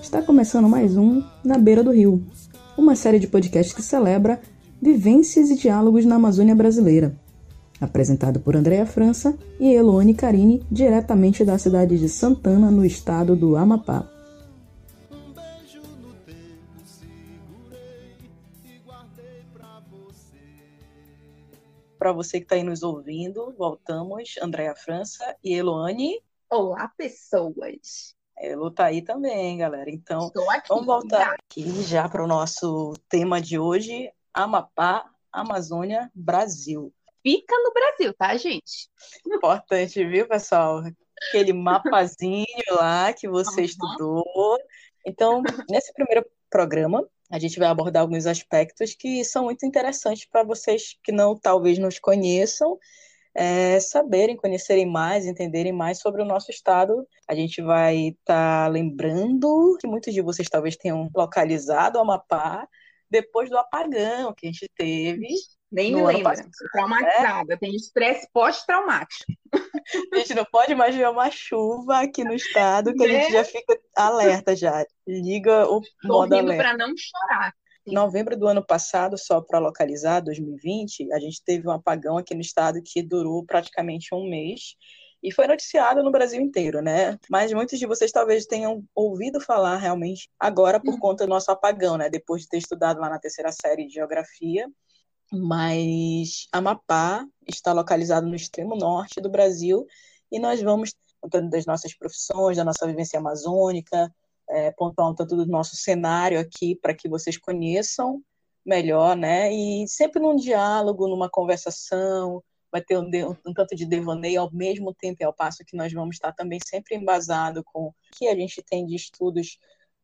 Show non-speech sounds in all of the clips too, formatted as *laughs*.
Está começando mais um Na Beira do Rio, uma série de podcasts que celebra vivências e diálogos na Amazônia brasileira. Apresentado por Andréa França e Eloane Carini, diretamente da cidade de Santana, no estado do Amapá. Para você que está aí nos ouvindo, voltamos, Andréa França e Eloane. Olá, pessoas! Elo tá aí também, galera. Então, aqui, vamos voltar aqui já para o nosso tema de hoje: Amapá, Amazônia, Brasil. Fica no Brasil, tá, gente? Importante, viu, pessoal? Aquele mapazinho lá que você uhum. estudou. Então, nesse primeiro programa, a gente vai abordar alguns aspectos que são muito interessantes para vocês que não talvez nos conheçam é, saberem, conhecerem mais, entenderem mais sobre o nosso estado. A gente vai estar tá lembrando que muitos de vocês talvez tenham localizado o Amapá depois do apagão que a gente teve. Nem me lembro, traumatizada, né? tem estresse pós-traumático. *laughs* A gente não pode mais ver uma chuva aqui no estado que a gente já fica alerta já. Liga o Tô modo alerta. para não chorar. Em novembro do ano passado, só para localizar, 2020, a gente teve um apagão aqui no estado que durou praticamente um mês e foi noticiado no Brasil inteiro, né? Mas muitos de vocês talvez tenham ouvido falar realmente agora por conta do nosso apagão, né? Depois de ter estudado lá na terceira série de geografia. Mas Amapá está localizado no extremo norte do Brasil e nós vamos contando das nossas profissões, da nossa vivência amazônica, é, pontuar um tanto do nosso cenário aqui para que vocês conheçam melhor, né? E sempre num diálogo, numa conversação, vai ter um, um, tanto de devaneio ao mesmo tempo e ao passo que nós vamos estar também sempre embasado com o que a gente tem de estudos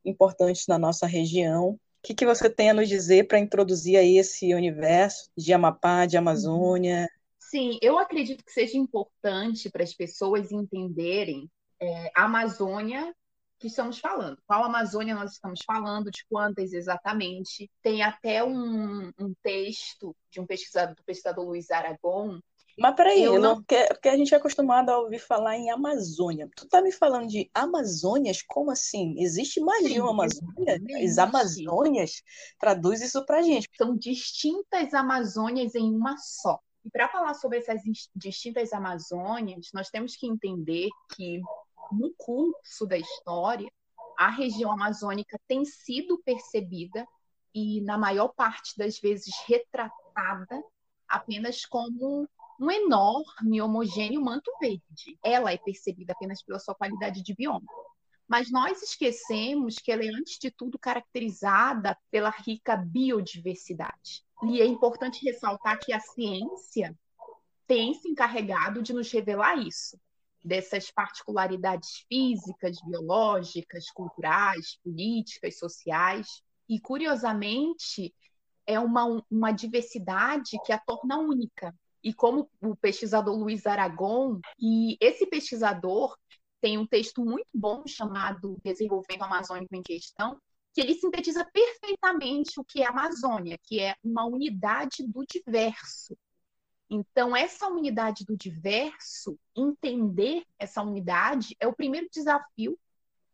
importantes na nossa região. O que, que você tem a nos dizer para introduzir aí esse universo de Amapá, de Amazônia? Sim, eu acredito que seja importante para as pessoas entenderem é, a Amazônia que estamos falando. Qual Amazônia nós estamos falando, de quantas exatamente. Tem até um, um texto de um pesquisador, do pesquisador Luiz Aragon. Mas peraí, eu não... porque, porque a gente é acostumado a ouvir falar em Amazônia. Tu tá me falando de Amazônias? Como assim? Existe mais de uma Amazônia? As Amazônias? Traduz isso pra gente. São distintas Amazônias em uma só. E para falar sobre essas distintas Amazônias, nós temos que entender que no curso da história, a região amazônica tem sido percebida e, na maior parte das vezes, retratada apenas como um enorme, homogêneo manto verde. Ela é percebida apenas pela sua qualidade de bioma. Mas nós esquecemos que ela é, antes de tudo, caracterizada pela rica biodiversidade. E é importante ressaltar que a ciência tem se encarregado de nos revelar isso dessas particularidades físicas, biológicas, culturais, políticas, sociais. E, curiosamente, é uma, uma diversidade que a torna única. E como o pesquisador Luiz Aragon, e esse pesquisador tem um texto muito bom chamado Desenvolvendo a Amazônica em Questão, que ele sintetiza perfeitamente o que é a Amazônia, que é uma unidade do diverso, então, essa unidade do diverso, entender essa unidade, é o primeiro desafio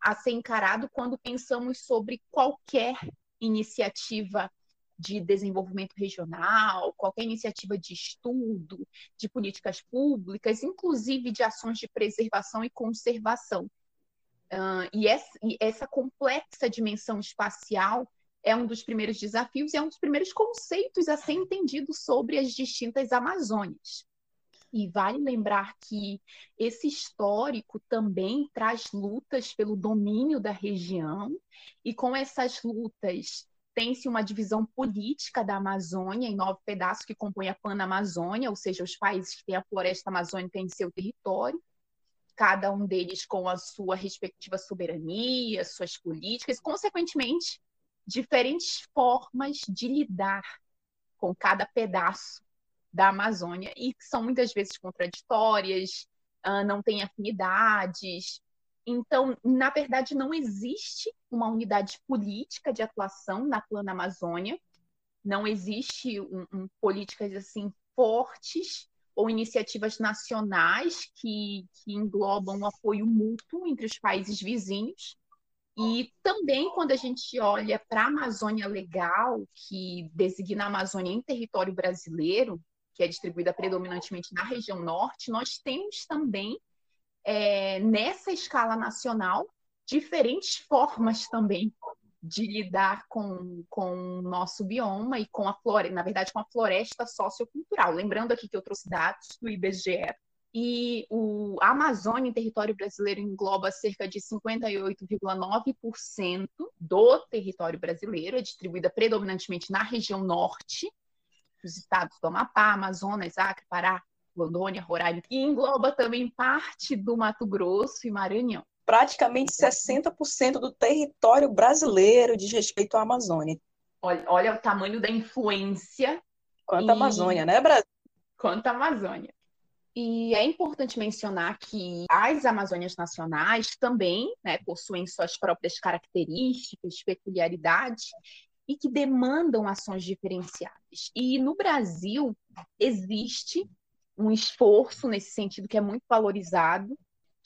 a ser encarado quando pensamos sobre qualquer iniciativa de desenvolvimento regional, qualquer iniciativa de estudo, de políticas públicas, inclusive de ações de preservação e conservação. Uh, e, essa, e essa complexa dimensão espacial é um dos primeiros desafios e é um dos primeiros conceitos a ser entendido sobre as distintas Amazônias. E vale lembrar que esse histórico também traz lutas pelo domínio da região, e com essas lutas tem-se uma divisão política da Amazônia em nove pedaços que compõem a Panamazônia, ou seja, os países que têm a floresta amazônica em seu território, cada um deles com a sua respectiva soberania, suas políticas, consequentemente, diferentes formas de lidar com cada pedaço da Amazônia e que são muitas vezes contraditórias, ah, não têm afinidades. Então, na verdade, não existe uma unidade política de atuação na Plana Amazônia, não existe um, um, políticas assim fortes ou iniciativas nacionais que, que englobam o apoio mútuo entre os países vizinhos. E também, quando a gente olha para a Amazônia Legal, que designa a Amazônia em território brasileiro, que é distribuída predominantemente na região norte, nós temos também, é, nessa escala nacional, diferentes formas também de lidar com, com o nosso bioma e com a floresta, na verdade, com a floresta sociocultural. Lembrando aqui que eu trouxe dados do IBGE, e o, a Amazônia, em território brasileiro, engloba cerca de 58,9% do território brasileiro, é distribuída predominantemente na região norte, os estados do Amapá, Amazonas, Acre, Pará, Rondônia, Roraima, e engloba também parte do Mato Grosso e Maranhão praticamente 60% do território brasileiro diz respeito à Amazônia. Olha, olha o tamanho da influência. Quanto à Amazônia, né, Brasil? Quanto à Amazônia. E é importante mencionar que as Amazônias nacionais também né, possuem suas próprias características, peculiaridades e que demandam ações diferenciadas. E no Brasil existe um esforço nesse sentido que é muito valorizado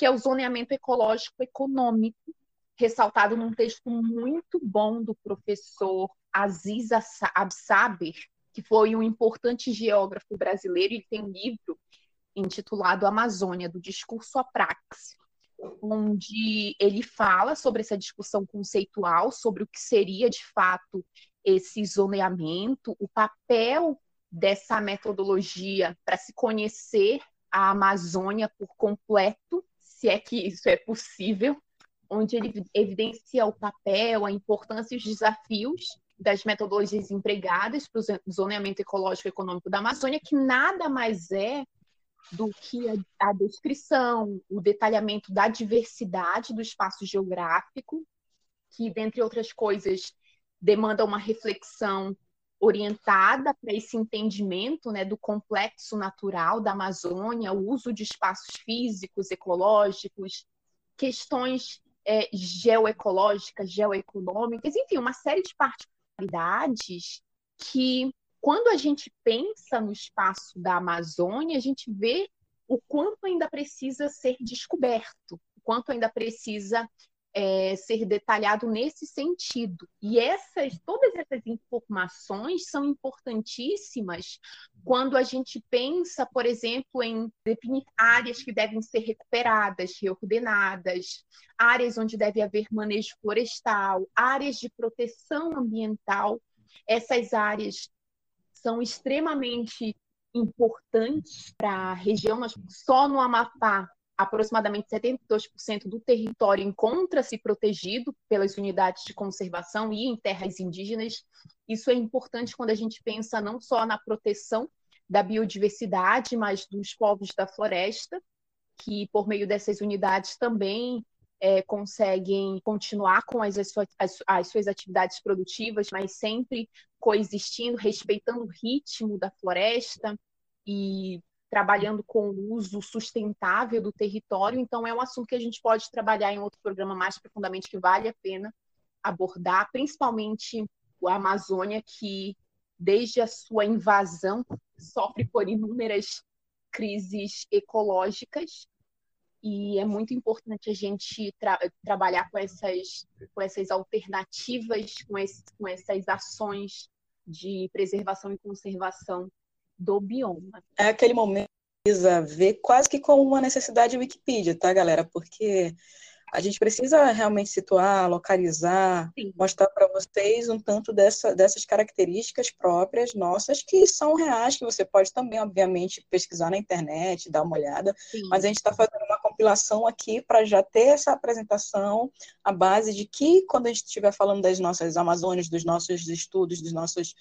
que é o zoneamento ecológico econômico, ressaltado num texto muito bom do professor Aziz Absaber, que foi um importante geógrafo brasileiro. Ele tem um livro intitulado Amazônia, do discurso à praxe, onde ele fala sobre essa discussão conceitual, sobre o que seria de fato esse zoneamento, o papel dessa metodologia para se conhecer a Amazônia por completo se é que isso é possível, onde ele evidencia o papel, a importância e os desafios das metodologias empregadas para o zoneamento ecológico e econômico da Amazônia, que nada mais é do que a, a descrição, o detalhamento da diversidade do espaço geográfico, que, dentre outras coisas, demanda uma reflexão orientada para esse entendimento né, do complexo natural da Amazônia, o uso de espaços físicos, ecológicos, questões é, geoecológicas, geoeconômicas, enfim, uma série de particularidades que, quando a gente pensa no espaço da Amazônia, a gente vê o quanto ainda precisa ser descoberto, o quanto ainda precisa é, ser detalhado nesse sentido. E essas, todas essas informações são importantíssimas quando a gente pensa, por exemplo, em definir áreas que devem ser recuperadas, reordenadas, áreas onde deve haver manejo florestal, áreas de proteção ambiental. Essas áreas são extremamente importantes para a região. Só no Amapá aproximadamente 72% do território encontra-se protegido pelas unidades de conservação e em terras indígenas. Isso é importante quando a gente pensa não só na proteção da biodiversidade, mas dos povos da floresta, que por meio dessas unidades também é, conseguem continuar com as, as, as, suas atividades produtivas, mas sempre coexistindo, respeitando o ritmo da floresta e trabalhando com o uso sustentável do território. Então, é um assunto que a gente pode trabalhar em outro programa mais profundamente, que vale a pena abordar, principalmente a Amazônia, que desde a sua invasão sofre por inúmeras crises ecológicas e é muito importante a gente tra trabalhar com essas, com essas alternativas, com, esse, com essas ações de preservação e conservação do bioma. É aquele momento precisa ver quase que como uma necessidade Wikipedia, tá, galera? Porque a gente precisa realmente situar, localizar, Sim. mostrar para vocês um tanto dessa, dessas características próprias nossas, que são reais, que você pode também, obviamente, pesquisar na internet, dar uma olhada, Sim. mas a gente está fazendo uma compilação aqui para já ter essa apresentação, a base de que, quando a gente estiver falando das nossas Amazônias, dos nossos estudos, dos nossos,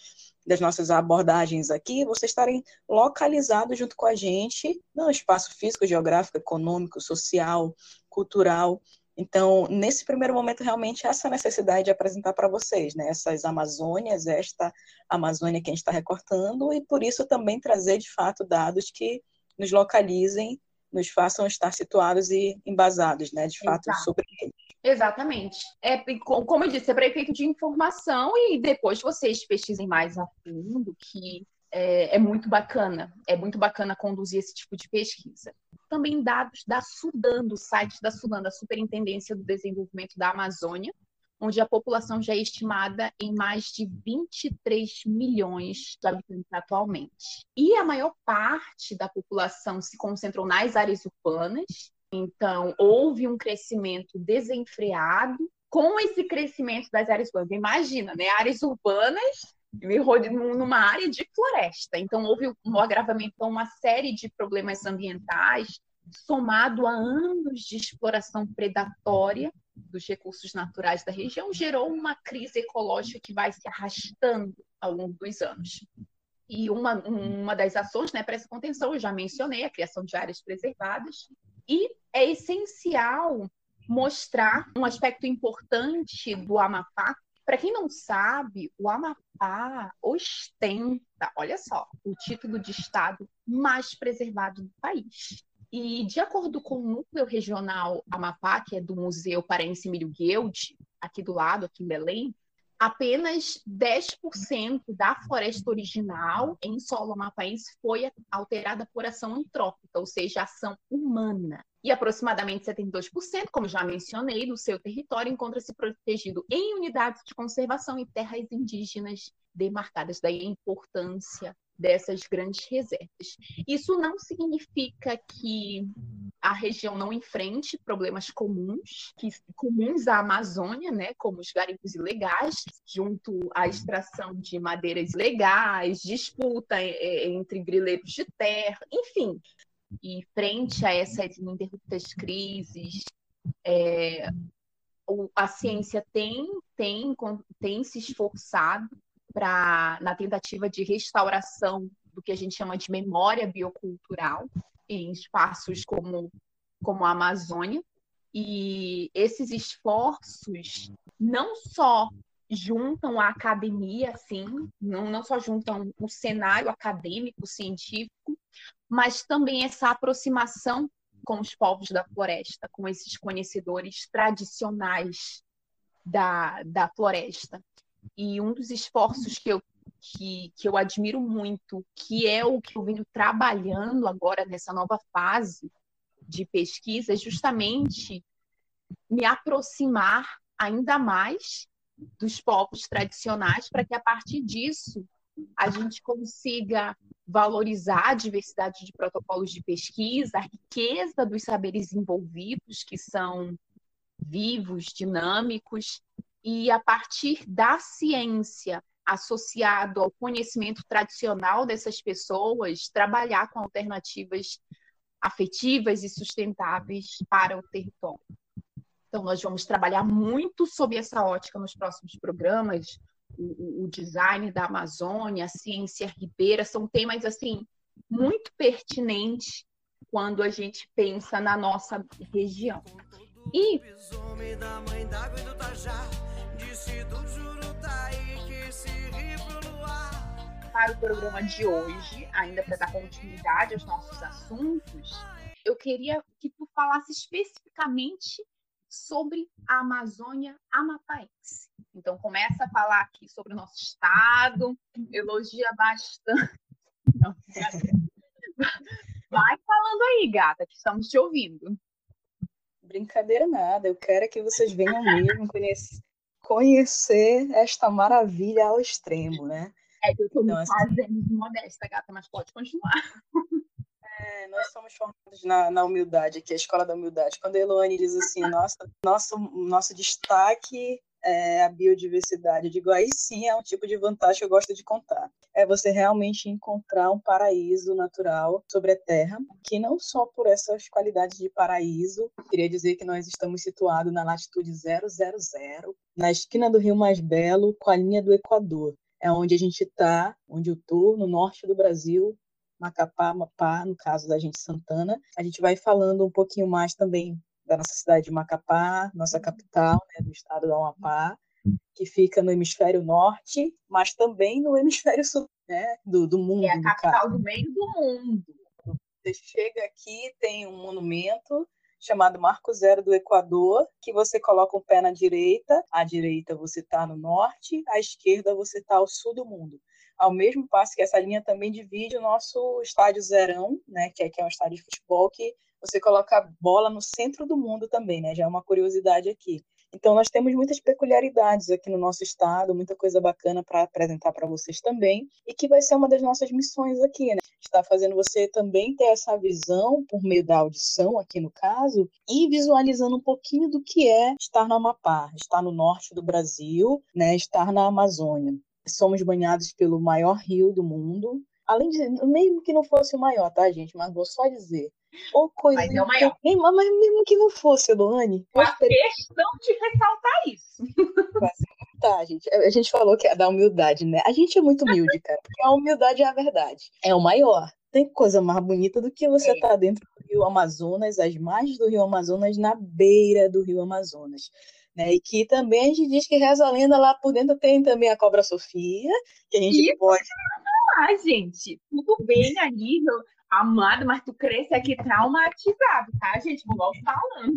das nossas abordagens aqui, vocês estarem localizados junto com a gente no espaço físico, geográfico, econômico, social, cultural, então, nesse primeiro momento, realmente, essa necessidade de apresentar para vocês, né, essas Amazônias, esta Amazônia que a gente está recortando, e por isso também trazer, de fato, dados que nos localizem, nos façam estar situados e embasados, né, de fato, Exato. sobre eles. Exatamente. É, como eu disse, é para efeito de informação e depois vocês pesquisem mais a fundo, que é, é, muito bacana, é muito bacana conduzir esse tipo de pesquisa. Também dados da Sudan, do site da Sudan, da Superintendência do Desenvolvimento da Amazônia, onde a população já é estimada em mais de 23 milhões de habitantes atualmente. E a maior parte da população se concentrou nas áreas urbanas, então houve um crescimento desenfreado. Com esse crescimento das áreas urbanas, imagina, né? Áreas urbanas numa área de floresta. Então, houve um agravamento a uma série de problemas ambientais, somado a anos de exploração predatória dos recursos naturais da região, gerou uma crise ecológica que vai se arrastando ao longo dos anos. E uma, uma das ações né, para essa contenção, eu já mencionei, a criação de áreas preservadas, e é essencial mostrar um aspecto importante do Amapá. Para quem não sabe, o Amapá ostenta, olha só, o título de estado mais preservado do país. E, de acordo com o núcleo regional Amapá, que é do Museu Paraense Emílio Guild, aqui do lado, aqui em Belém, apenas 10% da floresta original em solo amapaense foi alterada por ação antrópica, ou seja, ação humana. E aproximadamente 72%, como já mencionei, do seu território encontra-se protegido em unidades de conservação e terras indígenas demarcadas. Daí a importância dessas grandes reservas. Isso não significa que a região não enfrente problemas comuns, que comuns à Amazônia, né, como os garimpos ilegais, junto à extração de madeiras ilegais, disputa é, é, entre grileiros de terra, enfim. E frente a essas ininterruptas crises, é, a ciência tem, tem, tem se esforçado para na tentativa de restauração do que a gente chama de memória biocultural em espaços como, como a Amazônia. E esses esforços não só juntam a academia, assim, não, não só juntam o cenário acadêmico, científico, mas também essa aproximação com os povos da floresta, com esses conhecedores tradicionais da, da floresta. E um dos esforços que eu, que, que eu admiro muito, que é o que eu venho trabalhando agora nessa nova fase de pesquisa, é justamente me aproximar ainda mais dos povos tradicionais, para que a partir disso a gente consiga valorizar a diversidade de protocolos de pesquisa, a riqueza dos saberes envolvidos, que são vivos, dinâmicos, e a partir da ciência associado ao conhecimento tradicional dessas pessoas, trabalhar com alternativas afetivas e sustentáveis para o território. Então, nós vamos trabalhar muito sobre essa ótica nos próximos programas. O, o design da Amazônia, a ciência ribeira, são temas assim muito pertinentes quando a gente pensa na nossa região. E para o programa de hoje, ainda para dar continuidade aos nossos assuntos, eu queria que tu falasse especificamente sobre a Amazônia Amapaense. Então, começa a falar aqui sobre o nosso estado, elogia bastante. Não, *laughs* Vai falando aí, gata, que estamos te ouvindo. Brincadeira nada, eu quero que vocês venham mesmo conhecer, conhecer esta maravilha ao extremo, né? É que eu estou então, me assim, fazendo de modesta, gata, mas pode continuar. É, nós somos formados na, na, humildade aqui, a escola da humildade. Quando a Eloane diz assim, nossa, nosso, nosso destaque é, a biodiversidade. Eu digo, aí sim é um tipo de vantagem que eu gosto de contar. É você realmente encontrar um paraíso natural sobre a Terra, que não só por essas qualidades de paraíso, queria dizer que nós estamos situados na latitude 000, na esquina do Rio Mais Belo, com a linha do Equador. É onde a gente está, onde eu estou, no norte do Brasil, Macapá, Amapá, no caso da gente Santana. A gente vai falando um pouquinho mais também da nossa cidade de Macapá, nossa capital, né, do estado do Amapá, que fica no hemisfério norte, mas também no hemisfério sul, né, do, do mundo. É a capital do meio do mundo. Você chega aqui, tem um monumento chamado Marco Zero do Equador, que você coloca um pé na direita, à direita você está no norte, à esquerda você está ao sul do mundo. ao mesmo passo que essa linha também divide o nosso estádio Zerão, né, que é, que é um estádio de futebol que você coloca a bola no centro do mundo também, né? Já é uma curiosidade aqui. Então, nós temos muitas peculiaridades aqui no nosso estado, muita coisa bacana para apresentar para vocês também, e que vai ser uma das nossas missões aqui, né? Está fazendo você também ter essa visão, por meio da audição, aqui no caso, e visualizando um pouquinho do que é estar no Amapá, estar no norte do Brasil, né? estar na Amazônia. Somos banhados pelo maior rio do mundo, além de, mesmo que não fosse o maior, tá, gente? Mas vou só dizer, ou coisa. Mas é o maior. Mas mesmo que não fosse, Luane. Uma questão de ressaltar isso. Tá, gente. A gente falou que é da humildade, né? A gente é muito humilde, cara. Porque a humildade é a verdade. É o maior. Tem coisa mais bonita do que você estar é. tá dentro do Rio Amazonas, as margens do Rio Amazonas, na beira do Rio Amazonas. Né? E que também a gente diz que reza a lenda lá por dentro tem também a Cobra Sofia, que a gente Isso pode. Ah, gente, tudo bem ali, Amado, mas tu cresce aqui traumatizado, tá, gente? Vou falando.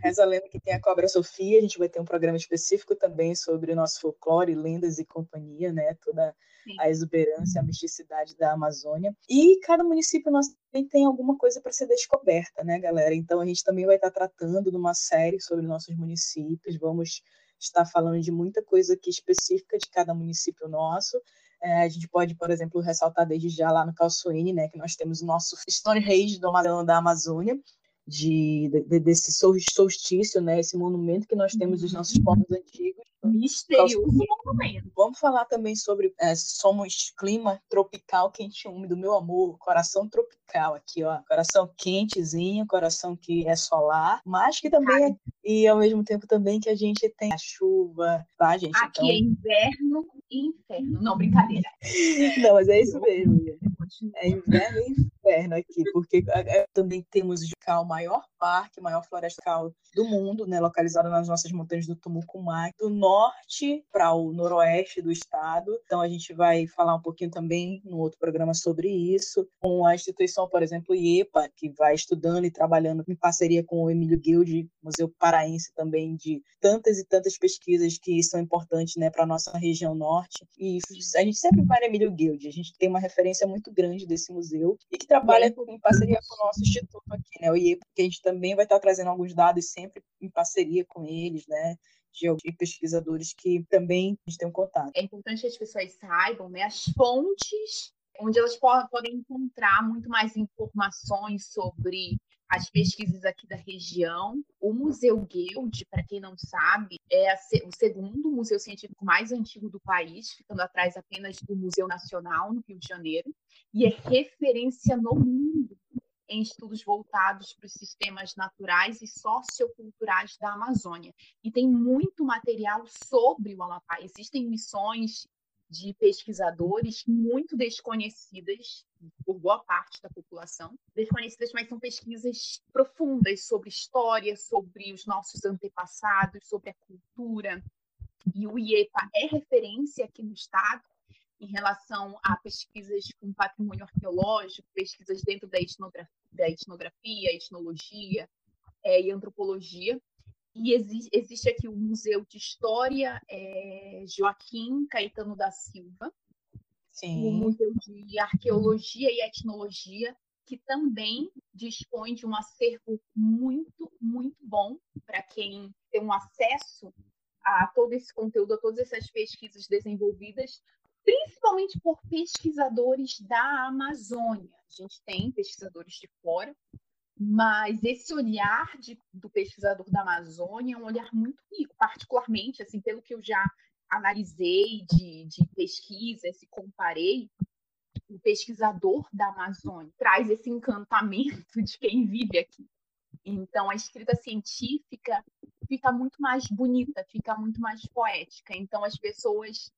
Reza a lenda que tem a Cobra Sofia, a gente vai ter um programa específico também sobre o nosso folclore, lendas e companhia, né? Toda Sim. a exuberância, a misticidade da Amazônia. E cada município nosso também tem alguma coisa para ser descoberta, né, galera? Então a gente também vai estar tratando de uma série sobre nossos municípios, vamos estar falando de muita coisa aqui específica de cada município nosso. É, a gente pode, por exemplo, ressaltar desde já lá no Calçoene, né, que nós temos o nosso Stonehenge do, da Amazônia, de, de, desse solstício, né, esse monumento que nós temos dos nossos povos antigos. Misterioso monumento. Vamos falar também sobre é, somos clima tropical quente e úmido, meu amor, coração tropical aqui, ó, coração quentezinho, coração que é solar, mas que também é, e ao mesmo tempo também que a gente tem a chuva, tá, gente? Aqui então... é inverno e inferno, não brincadeira. *laughs* não, mas é isso mesmo. É inverno e inferno aqui, porque é, também temos o maior parque, maior floresta do mundo, né, localizado nas nossas montanhas do Tumucumá, do norte para o noroeste do estado. Então a gente vai falar um pouquinho também no outro programa sobre isso, com a instituição, por exemplo, IEPA, que vai estudando e trabalhando em parceria com o Emílio Guilde, Museu Paraense também, de tantas e tantas pesquisas que são importantes né, para a nossa região norte. E a gente sempre vai no Emílio Guilde, a gente tem uma referência muito grande desse museu e que trabalha em parceria com o nosso instituto aqui, né, o IEPA, que a gente também vai estar trazendo alguns dados sempre em parceria com eles, né? De, pesquisadores que também a gente tem um contato. É importante que as pessoas saibam né, as fontes onde elas podem encontrar muito mais informações sobre as pesquisas aqui da região. O Museu Guild, para quem não sabe, é o segundo museu científico mais antigo do país, ficando atrás apenas do Museu Nacional, no Rio de Janeiro, e é referência no mundo em estudos voltados para os sistemas naturais e socioculturais da Amazônia. E tem muito material sobre o Amapá. Existem missões de pesquisadores muito desconhecidas por boa parte da população, desconhecidas, mas são pesquisas profundas sobre história, sobre os nossos antepassados, sobre a cultura. E o IEPA é referência aqui no estado em relação a pesquisas com patrimônio arqueológico, pesquisas dentro da etnografia, da etnografia etnologia é, e antropologia. E existe, existe aqui o Museu de História é, Joaquim Caetano da Silva, Sim. o Museu de Arqueologia e Etnologia, que também dispõe de um acervo muito, muito bom para quem tem um acesso a todo esse conteúdo, a todas essas pesquisas desenvolvidas principalmente por pesquisadores da Amazônia. A gente tem pesquisadores de fora, mas esse olhar de, do pesquisador da Amazônia é um olhar muito rico, particularmente, assim, pelo que eu já analisei de, de pesquisa, se comparei, o pesquisador da Amazônia traz esse encantamento de quem vive aqui. Então, a escrita científica fica muito mais bonita, fica muito mais poética. Então, as pessoas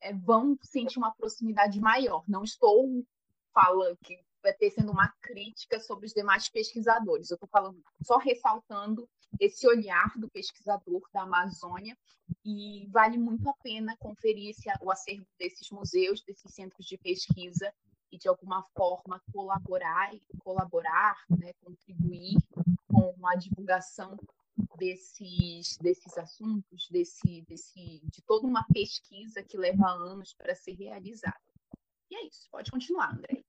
é, vão sentir uma proximidade maior. Não estou falando que vai ter sendo uma crítica sobre os demais pesquisadores. Eu estou falando só ressaltando esse olhar do pesquisador da Amazônia e vale muito a pena conferir esse, o acervo desses museus, desses centros de pesquisa e de alguma forma colaborar, colaborar, né, contribuir com a divulgação desses, desses assuntos, desse, desse, de toda uma pesquisa que leva anos para ser realizada. E é isso, pode continuar, André.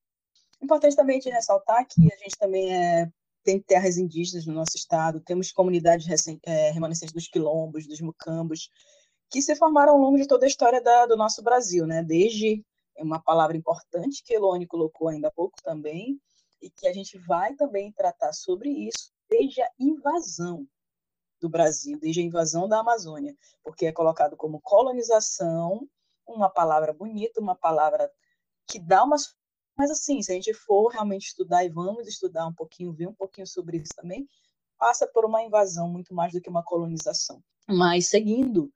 Importante também de ressaltar que a gente também é, tem terras indígenas no nosso estado, temos comunidades é, remanescentes dos quilombos, dos mucambos, que se formaram ao longo de toda a história da, do nosso Brasil, né? Desde uma palavra importante que Elone colocou ainda há pouco também, e que a gente vai também tratar sobre isso, desde a invasão do Brasil, desde a invasão da Amazônia, porque é colocado como colonização, uma palavra bonita, uma palavra que dá uma. Mas, assim, se a gente for realmente estudar e vamos estudar um pouquinho, ver um pouquinho sobre isso também, passa por uma invasão muito mais do que uma colonização. Mas, seguindo,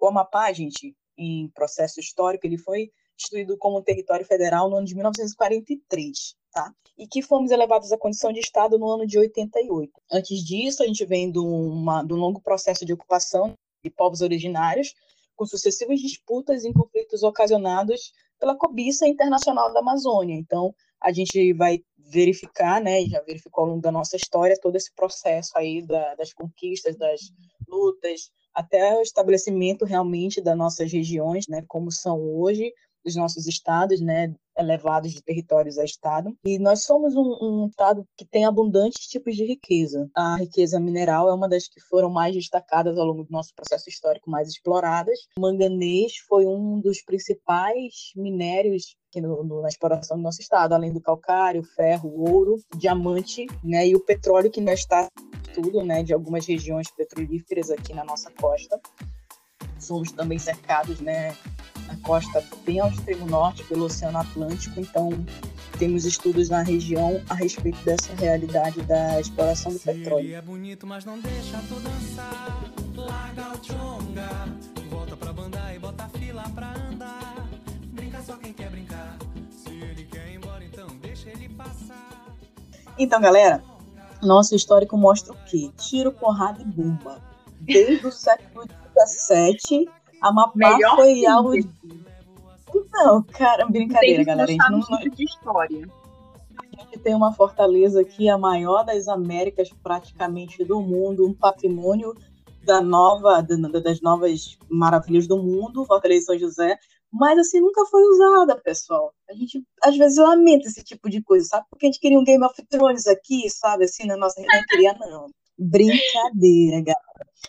o Amapá, gente, em processo histórico, ele foi instituído como território federal no ano de 1943 tá? E que fomos elevados à condição de Estado no ano de 88. Antes disso, a gente vem de, uma, de um longo processo de ocupação de povos originários, com sucessivas disputas e conflitos ocasionados pela cobiça internacional da Amazônia. Então, a gente vai verificar, né, já verificou ao longo da nossa história, todo esse processo aí da, das conquistas, das lutas, até o estabelecimento realmente das nossas regiões, né, como são hoje, dos nossos estados, né, elevados de territórios a estado. E nós somos um, um, estado que tem abundantes tipos de riqueza. A riqueza mineral é uma das que foram mais destacadas ao longo do nosso processo histórico, mais exploradas. O manganês foi um dos principais minérios no, no, na exploração do nosso estado, além do calcário, ferro, ouro, diamante, né, e o petróleo que ainda está tudo, né, de algumas regiões petrolíferas aqui na nossa costa. Somos também cercados, né, na costa bem ao extremo norte, pelo Oceano Atlântico. Então, temos estudos na região a respeito dessa realidade da exploração do petróleo. é bonito, mas não deixa tu dançar. Larga o chonga, volta pra banda e bota fila pra andar. Brinca só quem quer brincar. Se ele quer ir embora, então deixa ele passar. Então, galera, nosso histórico mostra o quê? Tiro, porrada e bomba. Desde o século XVII Amapá Melhor foi algo. Não, cara, brincadeira, galera. A gente não, não... de história. A gente tem uma fortaleza aqui, a maior das Américas, praticamente do mundo, um patrimônio da nova, das novas maravilhas do mundo, Fortaleza São José, mas assim nunca foi usada, pessoal. A gente às vezes lamenta esse tipo de coisa, sabe? Porque a gente queria um Game of Thrones aqui, sabe? Assim, na nossa não queria não. Brincadeira, galera.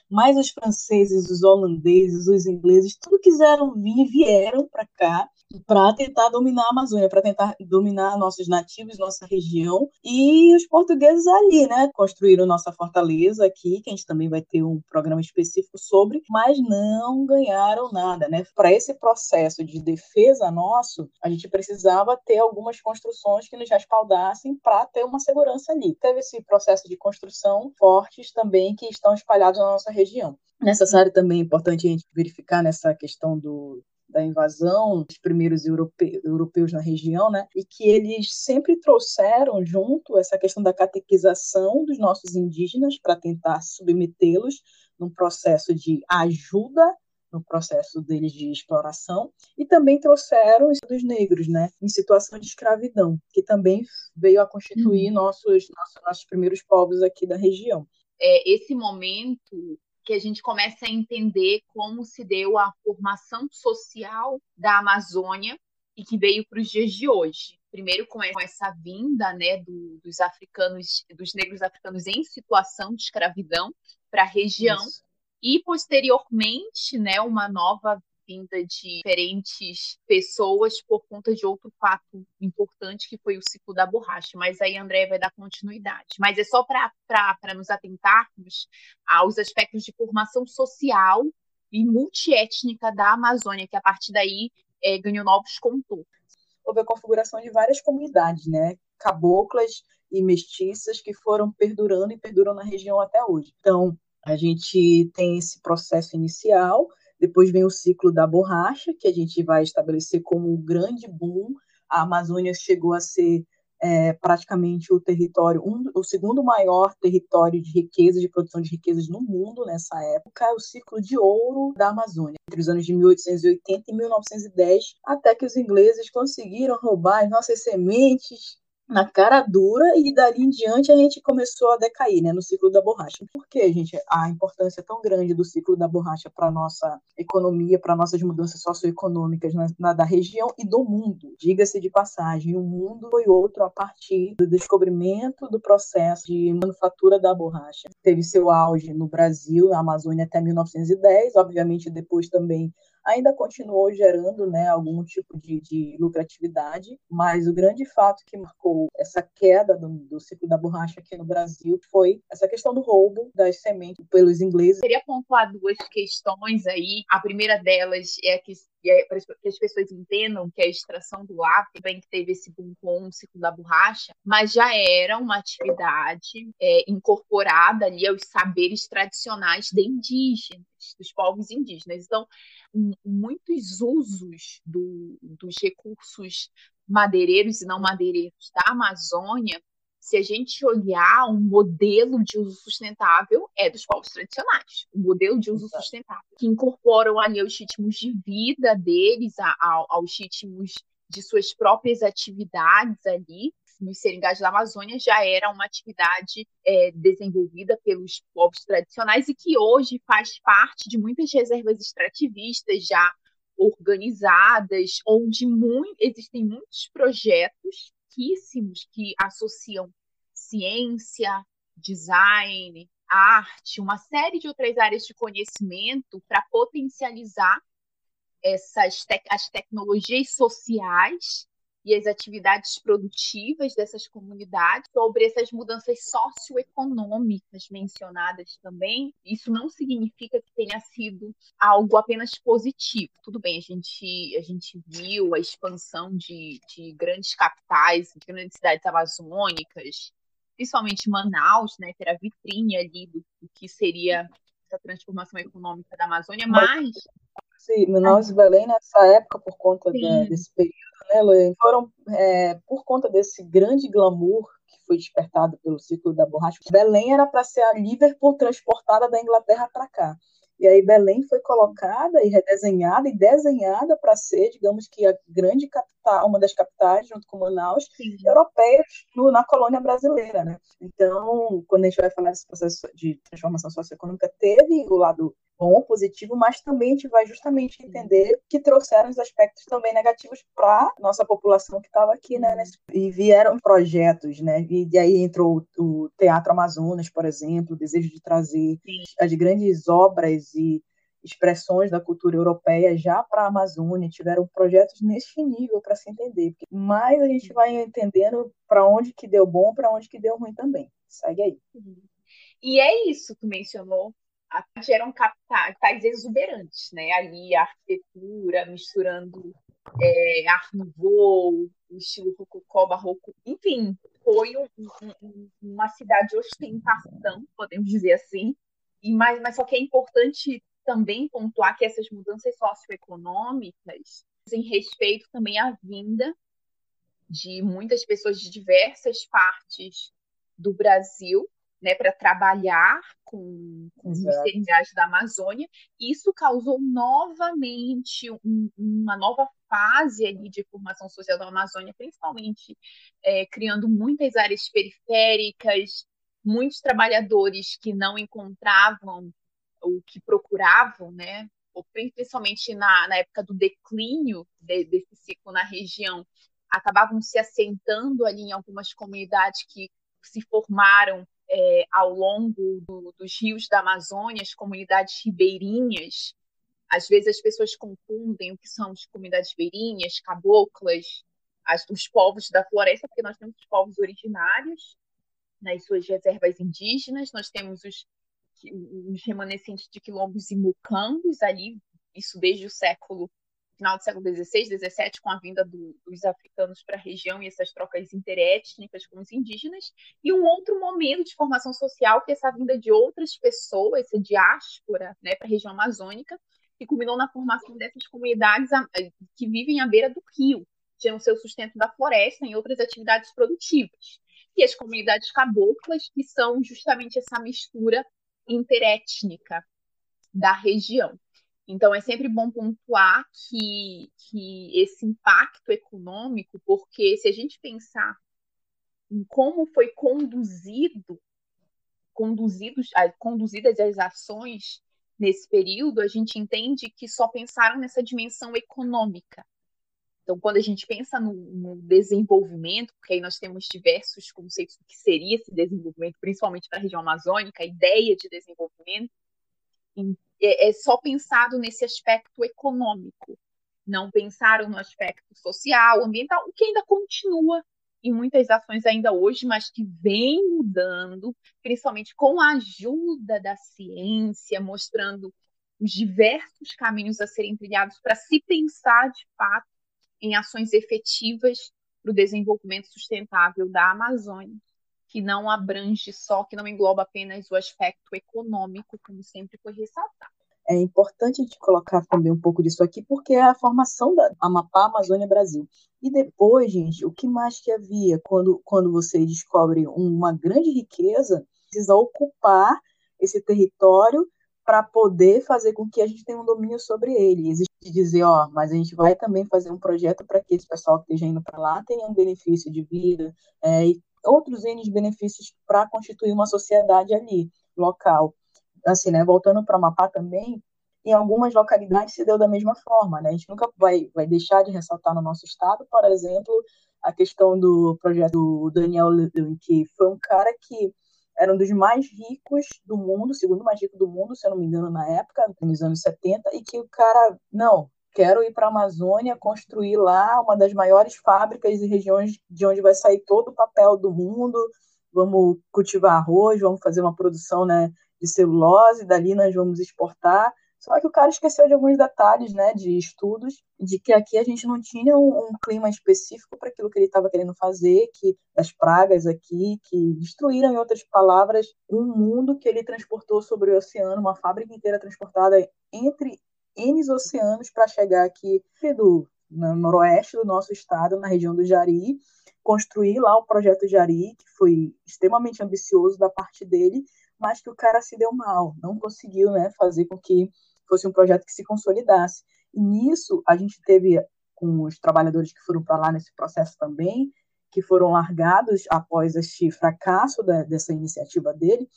Mas os franceses, os holandeses, os ingleses, tudo quiseram vir, vieram para cá para tentar dominar a Amazônia, para tentar dominar nossos nativos, nossa região. E os portugueses ali, né, construíram nossa fortaleza aqui, que a gente também vai ter um programa específico sobre, mas não ganharam nada, né? Para esse processo de defesa nosso, a gente precisava ter algumas construções que nos respaldassem para ter uma segurança ali. Teve esse processo de construção fortes também que estão espalhados na nossa região. Necessário também, importante a gente verificar nessa questão do, da invasão dos primeiros europe, europeus na região, né? E que eles sempre trouxeram junto essa questão da catequização dos nossos indígenas para tentar submetê-los num processo de ajuda no processo deles de exploração e também trouxeram isso dos negros, né, em situação de escravidão, que também veio a constituir uhum. nossos, nossos nossos primeiros povos aqui da região. É, esse momento que a gente começa a entender como se deu a formação social da Amazônia e que veio para os dias de hoje. Primeiro com essa vinda né, do, dos africanos, dos negros africanos em situação de escravidão para a região, Isso. e posteriormente né, uma nova vinda de diferentes pessoas por conta de outro fato importante que foi o ciclo da borracha. Mas aí André vai dar continuidade. Mas é só para nos atentarmos aos aspectos de formação social e multiétnica da Amazônia, que a partir daí é, ganhou novos contornos. Houve a configuração de várias comunidades, né? Caboclas e mestiças que foram perdurando e perduram na região até hoje. Então, a gente tem esse processo inicial, depois vem o ciclo da borracha, que a gente vai estabelecer como um grande boom. A Amazônia chegou a ser é, praticamente o território, um, o segundo maior território de riqueza, de produção de riquezas no mundo nessa época, é o ciclo de ouro da Amazônia, entre os anos de 1880 e 1910, até que os ingleses conseguiram roubar as nossas sementes na cara dura e dali em diante a gente começou a decair, né, no ciclo da borracha. Por que, gente, a importância tão grande do ciclo da borracha para nossa economia, para nossas mudanças socioeconômicas na, na, da região e do mundo? Diga-se de passagem, o mundo foi outro a partir do descobrimento do processo de manufatura da borracha. Teve seu auge no Brasil, na Amazônia até 1910, obviamente depois também ainda continuou gerando né, algum tipo de, de, lucratividade, mas o grande fato que marcou essa queda do, do, ciclo da borracha aqui no Brasil foi essa questão do roubo das sementes pelos ingleses. Eu queria pontuar duas questões aí. A primeira delas é que e é para que as pessoas entendam que a extração do lápis bem que teve esse boom com o ciclo da borracha, mas já era uma atividade é, incorporada ali aos saberes tradicionais de indígenas, dos povos indígenas. Então, muitos usos do, dos recursos madeireiros e não madeireiros da Amazônia, se a gente olhar um modelo de uso sustentável, é dos povos tradicionais. O um modelo de uso sustentável, que incorporam ali os ritmos de vida deles, a, a, aos ritmos de suas próprias atividades ali, nos seringais da Amazônia já era uma atividade é, desenvolvida pelos povos tradicionais e que hoje faz parte de muitas reservas extrativistas já organizadas, onde muito, existem muitos projetos riquíssimos que associam ciência, design, arte, uma série de outras áreas de conhecimento para potencializar essas te as tecnologias sociais e as atividades produtivas dessas comunidades, sobre essas mudanças socioeconômicas mencionadas também. Isso não significa que tenha sido algo apenas positivo. Tudo bem, a gente, a gente viu a expansão de, de grandes capitais, de grandes cidades amazônicas, principalmente Manaus, né, que era a vitrine ali do, do que seria essa transformação econômica da Amazônia, mas Sim, Manaus e Belém nessa época, por conta da, desse período, né, foram é, por conta desse grande glamour que foi despertado pelo ciclo da borracha. Belém era para ser a Liverpool transportada da Inglaterra para cá. E aí Belém foi colocada e redesenhada e desenhada para ser, digamos que a grande capital, uma das capitais, junto com Manaus, Sim. europeias no, na colônia brasileira, né? Então, quando a gente vai falar desse processo de transformação socioeconômica, teve o lado bom, positivo, mas também a gente vai justamente entender que trouxeram os aspectos também negativos para nossa população que estava aqui, né? E vieram projetos, né? E, aí entrou o Teatro Amazonas, por exemplo, o desejo de trazer Sim. as grandes obras e expressões da cultura europeia já para a Amazônia, tiveram projetos nesse nível para se entender. Mas a gente vai entendendo para onde que deu bom, para onde que deu ruim também. Segue aí. E é isso que mencionou, eram capitais exuberantes, né? Ali a arquitetura misturando é, Art Nouveau, estilo rococó, barroco, enfim, foi um, um, uma cidade de ostentação, podemos dizer assim. E mas, mas só que é importante também pontuar que essas mudanças socioeconômicas em respeito também à vinda de muitas pessoas de diversas partes do Brasil né, para trabalhar com, com os cereais da Amazônia. Isso causou novamente um, uma nova fase ali de formação social da Amazônia, principalmente é, criando muitas áreas periféricas, muitos trabalhadores que não encontravam o que procuravam, né? principalmente na, na época do declínio de, desse ciclo na região, acabavam se assentando ali em algumas comunidades que se formaram é, ao longo do, dos rios da Amazônia, as comunidades ribeirinhas. Às vezes as pessoas confundem o que são as comunidades ribeirinhas, caboclas, as, os povos da floresta, porque nós temos os povos originários nas suas reservas indígenas, nós temos os, os remanescentes de quilombos e mucambos ali, isso desde o século final do século XVI, XVII, com a vinda do, dos africanos para a região e essas trocas interétnicas com os indígenas, e um outro momento de formação social, que é essa vinda de outras pessoas, essa diáspora né, para a região amazônica, que culminou na formação dessas comunidades que vivem à beira do rio, tiram seu sustento da floresta em outras atividades produtivas. E as comunidades caboclas, que são justamente essa mistura interétnica da região. Então, é sempre bom pontuar que, que esse impacto econômico, porque se a gente pensar em como foi conduzido, conduzidos, conduzidas as ações nesse período, a gente entende que só pensaram nessa dimensão econômica. Então, quando a gente pensa no, no, desenvolvimento, porque aí nós temos diversos conceitos do que seria esse desenvolvimento, principalmente para a região amazônica, a ideia de desenvolvimento é, é só pensado nesse aspecto econômico. Não pensaram no aspecto social, ambiental, o que ainda continua em muitas ações ainda hoje, mas que vem mudando, principalmente com a ajuda da ciência, mostrando os diversos caminhos a serem trilhados para se pensar de fato em ações efetivas para o desenvolvimento sustentável da Amazônia, que não abrange só, que não engloba apenas o aspecto econômico, como sempre foi ressaltado. É importante gente colocar também um pouco disso aqui, porque é a formação da Amapá, Amazônia, Brasil. E depois, gente, o que mais que havia quando, quando você descobre uma grande riqueza, precisa ocupar esse território para poder fazer com que a gente tenha um domínio sobre ele. Existe dizer, ó, mas a gente vai também fazer um projeto para que esse pessoal que esteja indo para lá tenha um benefício de vida é, e outros N benefícios para constituir uma sociedade ali, local assim, né, voltando para Amapá também, em algumas localidades se deu da mesma forma, né? A gente nunca vai, vai deixar de ressaltar no nosso estado, por exemplo, a questão do projeto do Daniel Lewin, que foi um cara que era um dos mais ricos do mundo, segundo mais rico do mundo, se eu não me engano, na época, nos anos 70, e que o cara, não, quero ir para a Amazônia, construir lá uma das maiores fábricas e regiões de onde vai sair todo o papel do mundo, vamos cultivar arroz, vamos fazer uma produção né, de celulose, dali nós vamos exportar. Só que o cara esqueceu de alguns detalhes, né, de estudos, de que aqui a gente não tinha um, um clima específico para aquilo que ele estava querendo fazer, que as pragas aqui, que destruíram, em outras palavras, um mundo que ele transportou sobre o oceano, uma fábrica inteira transportada entre N oceanos para chegar aqui do no noroeste do nosso estado, na região do Jari, construir lá o projeto Jari, que foi extremamente ambicioso da parte dele, mas que o cara se deu mal, não conseguiu né, fazer com que fosse um projeto que se consolidasse. E nisso, a gente teve, com os trabalhadores que foram para lá nesse processo também, que foram largados após este fracasso da, dessa iniciativa dele,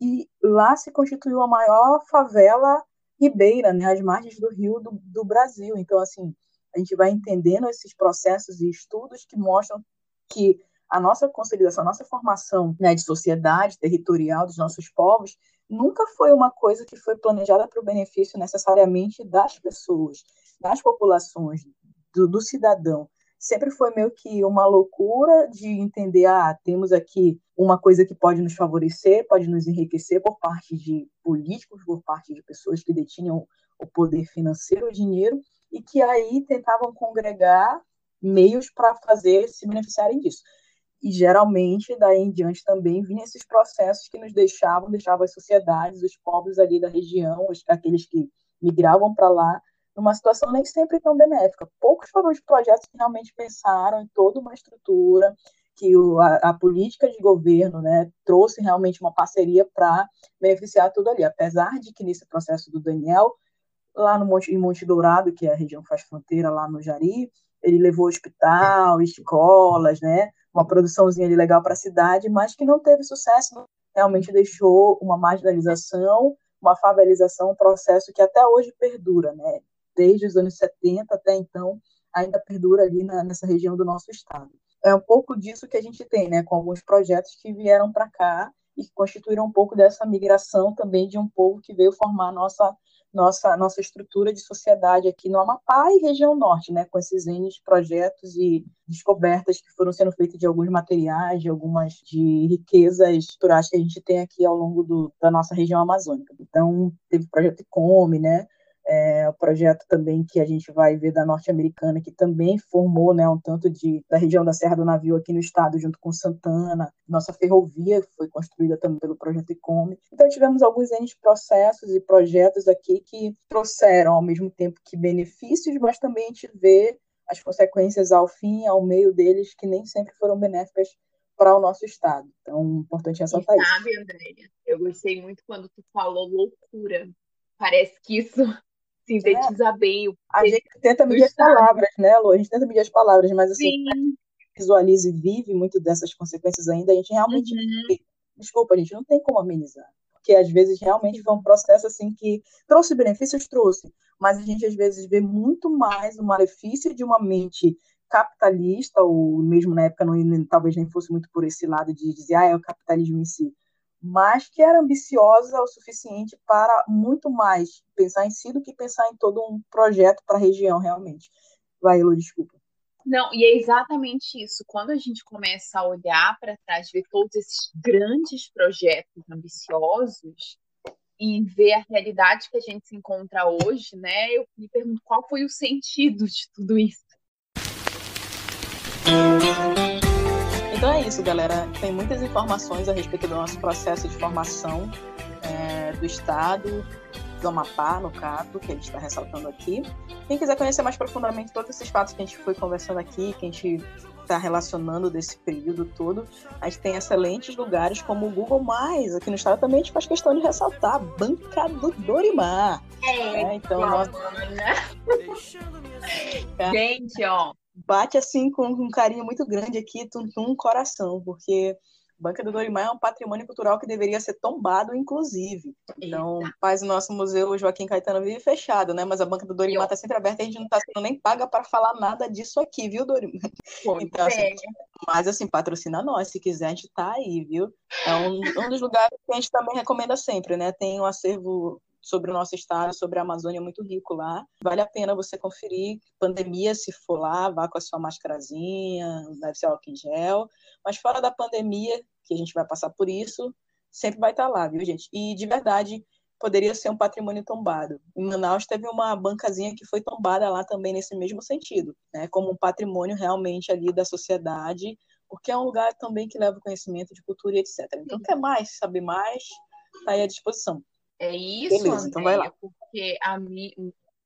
e lá se constituiu a maior favela ribeira, né, às margens do rio do, do Brasil. Então, assim, a gente vai entendendo esses processos e estudos que mostram que a nossa consolidação, a nossa formação né, de sociedade territorial dos nossos povos nunca foi uma coisa que foi planejada para o benefício necessariamente das pessoas, das populações, do, do cidadão. Sempre foi meio que uma loucura de entender, ah, temos aqui uma coisa que pode nos favorecer, pode nos enriquecer por parte de políticos, por parte de pessoas que detinham o poder financeiro, o dinheiro, e que aí tentavam congregar meios para fazer se beneficiarem disso. E geralmente, daí em diante também, vinham esses processos que nos deixavam, deixavam as sociedades, os povos ali da região, os, aqueles que migravam para lá, numa situação nem sempre tão benéfica. Poucos foram os projetos que realmente pensaram em toda uma estrutura, que o, a, a, política de governo né, trouxe realmente uma parceria para beneficiar tudo ali. Apesar de que nesse processo do Daniel, lá no Monte, em Monte Dourado, que é a região que faz fronteira lá no Jari, ele levou hospital, escolas, né? Uma produçãozinha legal para a cidade, mas que não teve sucesso, realmente deixou uma marginalização, uma favelização, um processo que até hoje perdura, né? Desde os anos 70 até então, ainda perdura ali na, nessa região do nosso estado. É um pouco disso que a gente tem, né? Com alguns projetos que vieram para cá e que constituíram um pouco dessa migração também de um povo que veio formar a nossa nossa, nossa estrutura de sociedade aqui no Amapá e região norte, né, com esses N projetos e descobertas que foram sendo feitas de alguns materiais, de algumas de riquezas estruturais que a gente tem aqui ao longo do, da nossa região amazônica. Então, teve o projeto ICOME, né, é, o projeto também que a gente vai ver da norte-americana, que também formou né, um tanto de, da região da Serra do Navio aqui no estado, junto com Santana. Nossa ferrovia foi construída também pelo projeto ICOME. Então, tivemos alguns N processos e projetos aqui que trouxeram, ao mesmo tempo que benefícios, mas também a gente vê as consequências ao fim, ao meio deles, que nem sempre foram benéficas para o nosso estado. Então, importante ressaltar isso. Sabe, Andréia, eu gostei muito quando tu falou loucura. Parece que isso sintetiza é. bem o A gente tenta medir as palavras, né, Lu? A gente tenta medir as palavras, mas assim, Sim. visualiza e vive muito dessas consequências ainda, a gente realmente. Uhum. Desculpa, a gente não tem como amenizar. Porque às vezes realmente foi um processo assim que trouxe benefícios, trouxe, mas a gente às vezes vê muito mais o malefício de uma mente capitalista, ou mesmo na época não, talvez nem fosse muito por esse lado de dizer, ah, é o capitalismo em si, mas que era ambiciosa o suficiente para muito mais pensar em si do que pensar em todo um projeto para a região, realmente. Vai, Elo, desculpa. Não, e é exatamente isso. Quando a gente começa a olhar para trás, ver todos esses grandes projetos ambiciosos e ver a realidade que a gente se encontra hoje, né? Eu me pergunto qual foi o sentido de tudo isso. Então é isso, galera. Tem muitas informações a respeito do nosso processo de formação é, do Estado, do Amapá, no caso, que a gente está ressaltando aqui. Quem quiser conhecer mais profundamente todos esses fatos que a gente foi conversando aqui, que a gente está relacionando desse período todo, a gente tem excelentes lugares como o Google Mais, aqui no estado também a gente faz questão de ressaltar a Banca do Dorimar. É, é então, nossa... né? *laughs* Gente, ó, bate assim com um carinho muito grande aqui, um coração, porque Banca do Dorimar é um patrimônio cultural que deveria ser tombado, inclusive. Então, Eita. faz o nosso museu Joaquim Caetano vive fechado, né? Mas a Banca do Dorimar está sempre aberta e a gente não está sendo nem paga para falar nada disso aqui, viu, Dorimar? *laughs* então, assim, mas assim, patrocina nós, se quiser, a gente tá aí, viu? É um, um dos lugares que a gente também recomenda sempre, né? Tem um acervo sobre o nosso estado, sobre a Amazônia muito rico lá. Vale a pena você conferir. Pandemia, se for lá, vá com a sua máscarazinha, deve ser álcool em gel. Mas fora da pandemia, que a gente vai passar por isso, sempre vai estar lá, viu, gente? E de verdade, poderia ser um patrimônio tombado. Em Manaus teve uma bancazinha que foi tombada lá também nesse mesmo sentido, né? Como um patrimônio realmente ali da sociedade, porque é um lugar também que leva conhecimento de cultura e etc. Então, quer mais, saber mais, está aí à disposição. É isso, Beleza, Andréia, então vai lá. porque a, mi,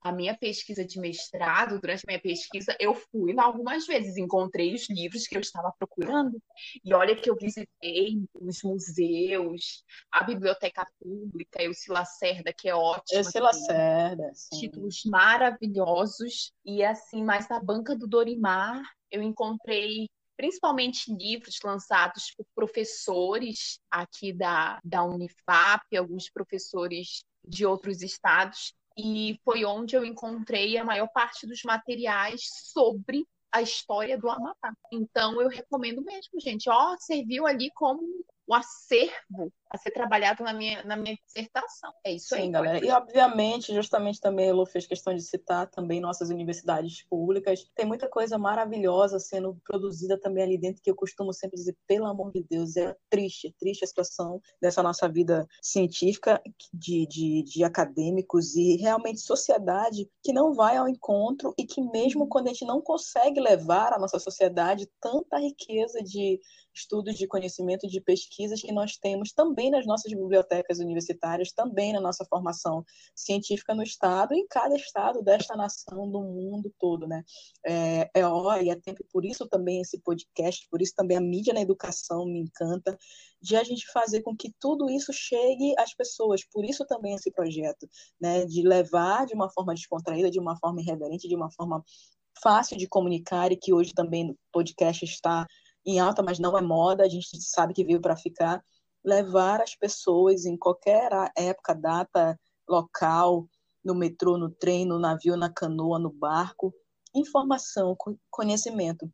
a minha pesquisa de mestrado, durante a minha pesquisa, eu fui lá algumas vezes, encontrei os livros que eu estava procurando, e olha que eu visitei os museus, a biblioteca pública, o Lacerda, que é ótimo. Esse Lacerda, sim. Títulos maravilhosos, e assim, mas na banca do Dorimar, eu encontrei principalmente livros lançados por professores aqui da, da Unifap, alguns professores de outros estados, e foi onde eu encontrei a maior parte dos materiais sobre a história do Amapá. Então eu recomendo mesmo, gente. Ó, serviu ali como o acervo a ser trabalhado na minha, na minha dissertação. É isso Sim, aí. galera. E, obviamente, justamente também a Elo fez questão de citar também nossas universidades públicas. Tem muita coisa maravilhosa sendo produzida também ali dentro, que eu costumo sempre dizer, pelo amor de Deus, é triste, triste a situação dessa nossa vida científica, de, de, de acadêmicos e realmente sociedade que não vai ao encontro e que mesmo quando a gente não consegue levar à nossa sociedade tanta riqueza de estudos, de conhecimento, de pesquisas que nós temos também nas nossas bibliotecas universitárias, também na nossa formação científica no Estado, em cada estado desta nação, do mundo todo, né? É, é hora e é tempo, por isso também esse podcast, por isso também a mídia na educação me encanta, de a gente fazer com que tudo isso chegue às pessoas, por isso também esse projeto, né? De levar de uma forma descontraída, de uma forma irreverente, de uma forma fácil de comunicar e que hoje também o podcast está em alta, mas não é moda, a gente sabe que veio para ficar, levar as pessoas em qualquer época, data, local, no metrô, no trem, no navio, na canoa, no barco, informação, conhecimento.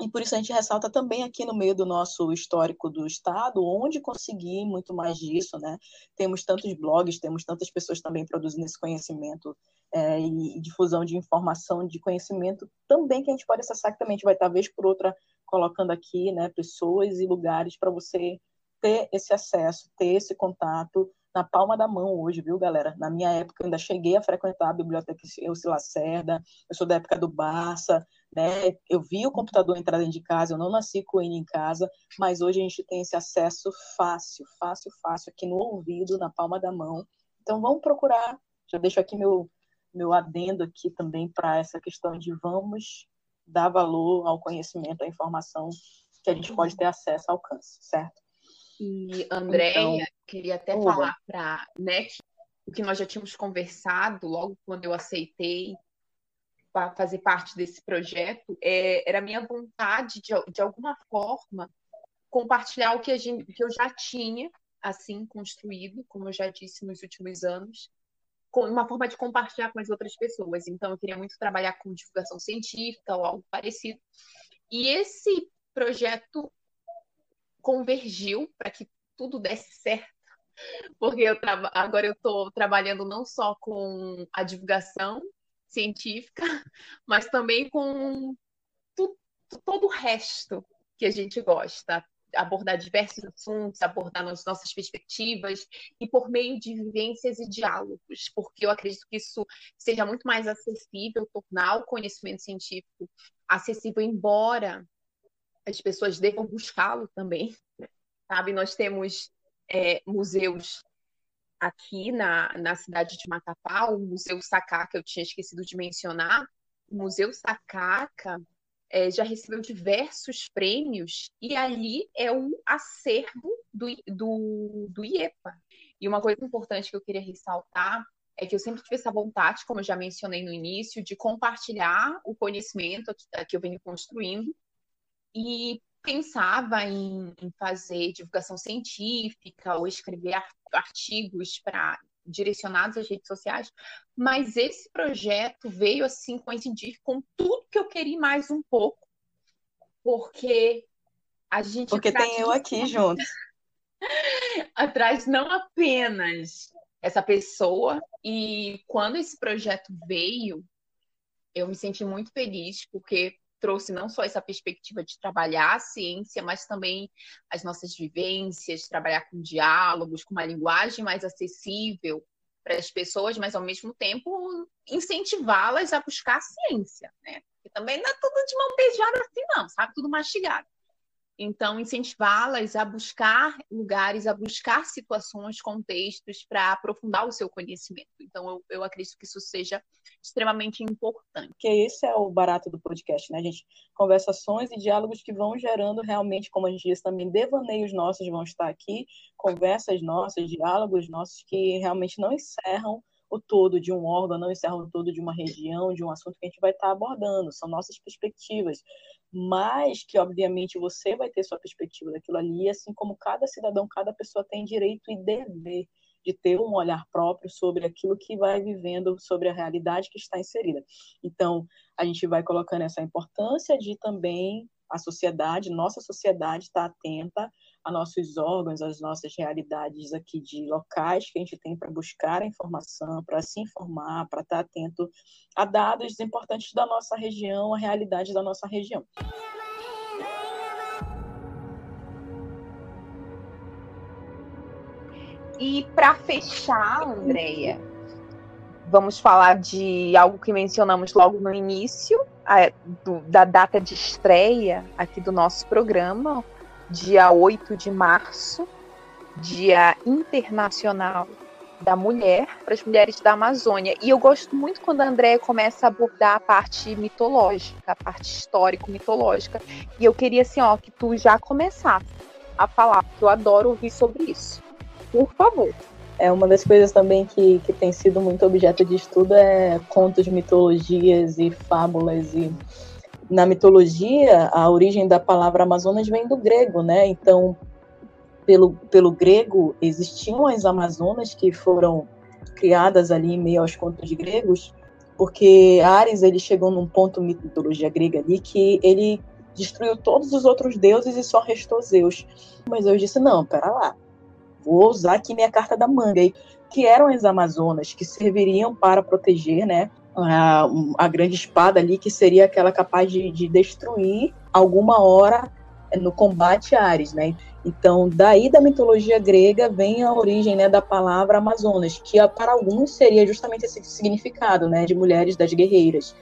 E por isso a gente ressalta também aqui no meio do nosso histórico do Estado, onde conseguir muito mais disso, né? Temos tantos blogs, temos tantas pessoas também produzindo esse conhecimento é, e difusão de informação, de conhecimento também que a gente pode acessar, que também a gente vai estar, vez por outra, colocando aqui, né, pessoas e lugares para você ter esse acesso, ter esse contato na palma da mão hoje, viu, galera? Na minha época, eu ainda cheguei a frequentar a biblioteca Elci Lacerda, eu sou da época do Barça, né? Eu vi o computador entrar dentro de casa, eu não nasci com ele em casa, mas hoje a gente tem esse acesso fácil, fácil, fácil, aqui no ouvido, na palma da mão. Então, vamos procurar. Já deixo aqui meu, meu adendo aqui também para essa questão de vamos dar valor ao conhecimento, à informação que a gente pode ter acesso alcance, certo? E, Andréia, então, queria até falar para né, que o que nós já tínhamos conversado logo quando eu aceitei fazer parte desse projeto, é, era a minha vontade de, de alguma forma compartilhar o que, a gente, que eu já tinha assim construído, como eu já disse nos últimos anos, com uma forma de compartilhar com as outras pessoas. Então, eu queria muito trabalhar com divulgação científica ou algo parecido. E esse projeto convergiu para que tudo desse certo, porque eu agora eu estou trabalhando não só com a divulgação científica, *laughs* mas também com tu, todo o resto que a gente gosta, abordar diversos assuntos, abordar as nossas perspectivas e por meio de vivências e diálogos, porque eu acredito que isso seja muito mais acessível, tornar o conhecimento científico acessível, embora as pessoas devam buscá-lo também, sabe? Nós temos é, museus aqui na, na cidade de Macapá, o Museu Sacaca, eu tinha esquecido de mencionar, o Museu Sacaca é, já recebeu diversos prêmios e ali é o acervo do, do, do IEPA. E uma coisa importante que eu queria ressaltar é que eu sempre tive essa vontade, como eu já mencionei no início, de compartilhar o conhecimento que, que eu venho construindo e pensava em, em fazer divulgação científica ou escrever artigos para direcionados às redes sociais, mas esse projeto veio assim coincidir com tudo que eu queria mais um pouco, porque a gente porque tem eu aqui *laughs* junto. Atrás não apenas essa pessoa e quando esse projeto veio eu me senti muito feliz porque trouxe não só essa perspectiva de trabalhar a ciência, mas também as nossas vivências, trabalhar com diálogos, com uma linguagem mais acessível para as pessoas, mas ao mesmo tempo incentivá-las a buscar a ciência, né? Porque também não é tudo de mão beijada assim, não, sabe? Tudo mastigado. Então, incentivá-las a buscar lugares, a buscar situações, contextos para aprofundar o seu conhecimento. Então, eu, eu acredito que isso seja extremamente importante. Porque esse é o barato do podcast, né, gente? Conversações e diálogos que vão gerando realmente, como a gente disse também, devaneios nossos vão estar aqui, conversas nossas, diálogos nossos que realmente não encerram o todo de um órgão, não encerram o todo de uma região, de um assunto que a gente vai estar abordando, são nossas perspectivas mas que obviamente você vai ter sua perspectiva daquilo ali, assim como cada cidadão, cada pessoa tem direito e dever de ter um olhar próprio sobre aquilo que vai vivendo, sobre a realidade que está inserida. Então, a gente vai colocando essa importância de também a sociedade, nossa sociedade estar atenta a nossos órgãos, às nossas realidades aqui de locais que a gente tem para buscar a informação, para se informar, para estar atento a dados importantes da nossa região, a realidade da nossa região. E para fechar, Andreia, vamos falar de algo que mencionamos logo no início, a, do, da data de estreia aqui do nosso programa, dia 8 de março, Dia Internacional da Mulher, para as mulheres da Amazônia. E eu gosto muito quando a Andréia começa a abordar a parte mitológica, a parte histórico-mitológica. E eu queria, assim, ó, que tu já começasse a falar, porque eu adoro ouvir sobre isso. Por favor. É uma das coisas também que, que tem sido muito objeto de estudo é contos, mitologias e fábulas e na mitologia, a origem da palavra Amazonas vem do grego, né? Então, pelo, pelo grego, existiam as Amazonas que foram criadas ali em meio aos contos gregos, porque Ares ele chegou num ponto mitologia grega ali que ele destruiu todos os outros deuses e só restou Zeus. Mas eu disse não, pera lá, vou usar aqui minha carta da manga, que eram as Amazonas que serviriam para proteger, né, a, a grande espada ali, que seria aquela capaz de, de destruir alguma hora no combate a Ares, né? Então, daí da mitologia grega vem a origem né, da palavra Amazonas, que para alguns seria justamente esse significado, né, de mulheres das guerreiras.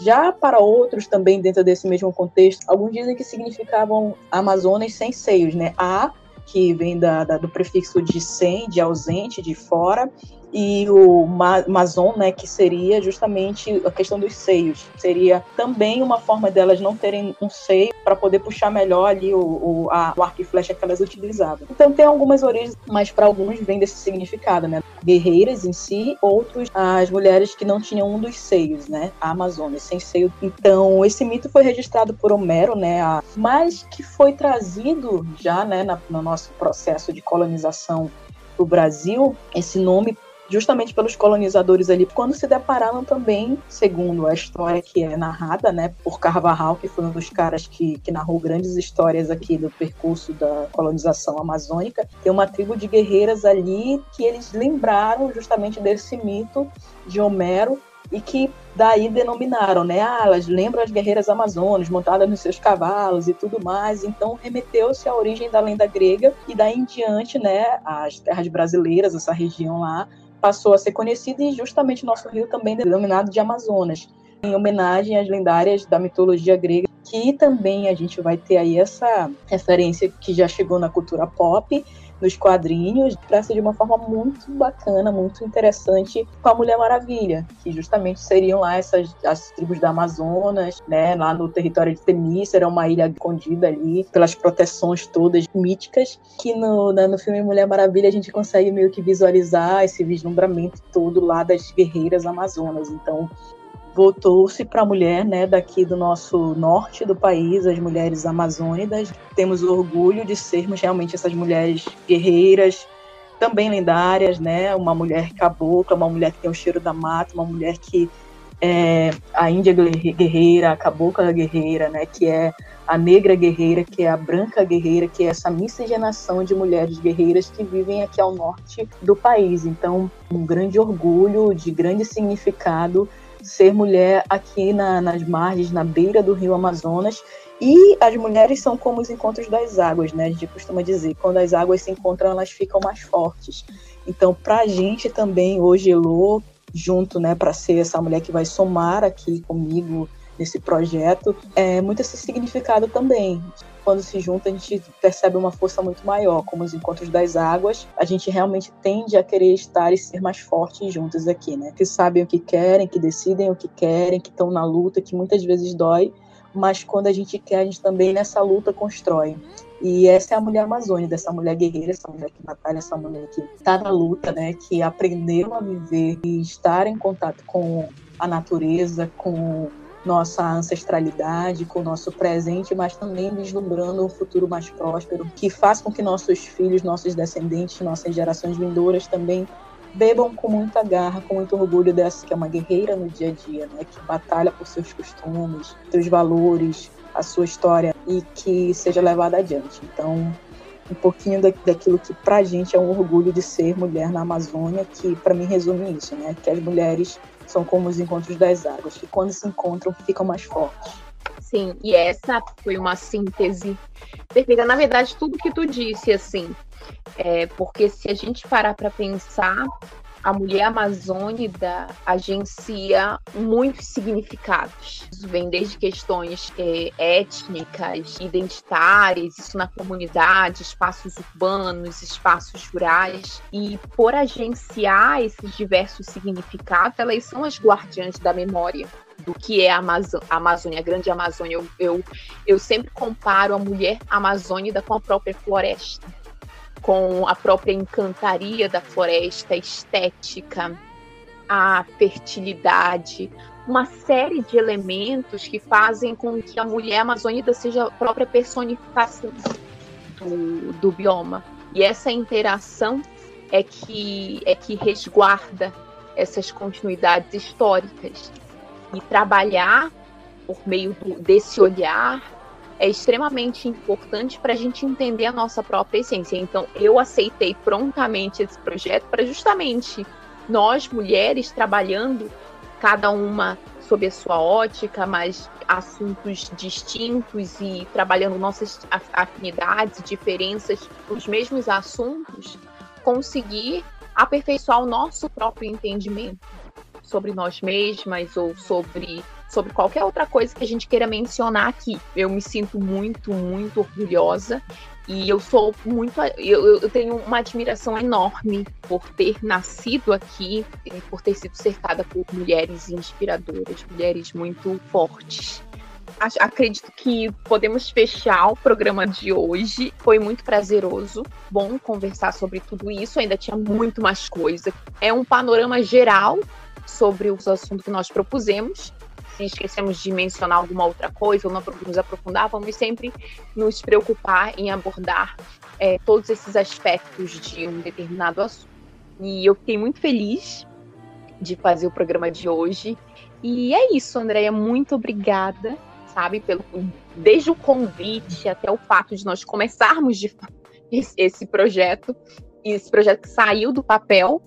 Já para outros, também dentro desse mesmo contexto, alguns dizem que significavam Amazonas sem seios, né? A, que vem da, da, do prefixo de sem, de ausente, de fora, e o Mazon, né, que seria justamente a questão dos seios. Seria também uma forma delas não terem um seio para poder puxar melhor ali o, o, a, o arco e flecha que elas utilizavam. Então tem algumas origens, mas para alguns vem desse significado, né? guerreiras em si, outros as mulheres que não tinham um dos seios, né? A Amazônia, sem seio. Então, esse mito foi registrado por Homero, né? Mas que foi trazido já, né, no nosso processo de colonização do Brasil, esse nome justamente pelos colonizadores ali, quando se depararam também, segundo a história que é narrada, né, por Carvajal, que foi um dos caras que, que narrou grandes histórias aqui do percurso da colonização amazônica, tem uma tribo de guerreiras ali que eles lembraram justamente desse mito de Homero e que daí denominaram, né? Ah, elas lembram as guerreiras amazonas montadas nos seus cavalos e tudo mais. Então remeteu-se à origem da lenda grega e daí em diante, né? As terras brasileiras, essa região lá, passou a ser conhecida e justamente nosso rio também denominado de Amazonas, em homenagem às lendárias da mitologia grega, que também a gente vai ter aí essa referência que já chegou na cultura pop nos quadrinhos, traça de uma forma muito bacana, muito interessante com a Mulher Maravilha, que justamente seriam lá essas as tribos da Amazonas, né, lá no território de Temícera, era uma ilha escondida ali pelas proteções todas míticas, que no, né, no filme Mulher Maravilha a gente consegue meio que visualizar esse vislumbramento todo lá das guerreiras amazonas. Então, voltou-se para a mulher, né, daqui do nosso norte do país, as mulheres amazônidas. Temos o orgulho de sermos realmente essas mulheres guerreiras, também lendárias, né? Uma mulher cabocla, uma mulher que tem o cheiro da mata, uma mulher que é a índia guerreira, a cabocla guerreira, né? Que é a negra guerreira, que é a branca guerreira, que é essa miscigenação de mulheres guerreiras que vivem aqui ao norte do país. Então, um grande orgulho, de grande significado ser mulher aqui na, nas margens, na beira do rio Amazonas. E as mulheres são como os encontros das águas, né? A gente costuma dizer, quando as águas se encontram, elas ficam mais fortes. Então, para a gente também, hoje, Elô, junto, né, para ser essa mulher que vai somar aqui comigo nesse projeto, é muito esse significado também quando se junta, a gente percebe uma força muito maior, como os encontros das águas. A gente realmente tende a querer estar e ser mais fortes juntos aqui, né? Que sabem o que querem, que decidem o que querem, que estão na luta, que muitas vezes dói, mas quando a gente quer, a gente também nessa luta constrói. E essa é a mulher amazônica, dessa mulher guerreira, essa mulher que batalha, essa mulher que está na luta, né? Que aprendeu a viver e estar em contato com a natureza, com nossa ancestralidade, com o nosso presente, mas também vislumbrando um futuro mais próspero, que faz com que nossos filhos, nossos descendentes, nossas gerações vindouras também bebam com muita garra, com muito orgulho dessa que é uma guerreira no dia a dia, né? que batalha por seus costumes, seus valores, a sua história e que seja levada adiante. Então, um pouquinho daquilo que para a gente é um orgulho de ser mulher na Amazônia, que para mim resume isso, né? Que as mulheres são como os encontros das águas, que quando se encontram ficam mais fortes. Sim, e essa foi uma síntese perfeita. Na verdade, tudo que tu disse, assim, é, porque se a gente parar para pensar, a mulher amazônida agencia muitos significados. Isso vem desde questões é, étnicas, identitárias, isso na comunidade, espaços urbanos, espaços rurais. E por agenciar esses diversos significados, elas são as guardiãs da memória do que é a, Amazônia, a grande Amazônia. Eu, eu, eu sempre comparo a mulher amazônida com a própria floresta com a própria encantaria da floresta, a estética, a fertilidade, uma série de elementos que fazem com que a mulher amazônica seja a própria personificação do, do bioma. E essa interação é que, é que resguarda essas continuidades históricas. E trabalhar por meio do, desse olhar é extremamente importante para a gente entender a nossa própria essência. Então, eu aceitei prontamente esse projeto para justamente nós, mulheres, trabalhando cada uma sob a sua ótica, mas assuntos distintos e trabalhando nossas afinidades, diferenças, os mesmos assuntos, conseguir aperfeiçoar o nosso próprio entendimento sobre nós mesmas ou sobre sobre qualquer outra coisa que a gente queira mencionar aqui. Eu me sinto muito, muito orgulhosa e eu sou muito. Eu, eu tenho uma admiração enorme por ter nascido aqui por ter sido cercada por mulheres inspiradoras, mulheres muito fortes. acredito que podemos fechar o programa de hoje. Foi muito prazeroso, bom conversar sobre tudo isso. Ainda tinha muito mais coisa. É um panorama geral sobre os assuntos que nós propusemos. Se esquecemos de mencionar alguma outra coisa ou não nos aprofundar, vamos sempre nos preocupar em abordar é, todos esses aspectos de um determinado assunto. E eu fiquei muito feliz de fazer o programa de hoje. E é isso, Andréia. Muito obrigada sabe? Pelo, desde o convite até o fato de nós começarmos de, esse projeto, esse projeto que saiu do papel,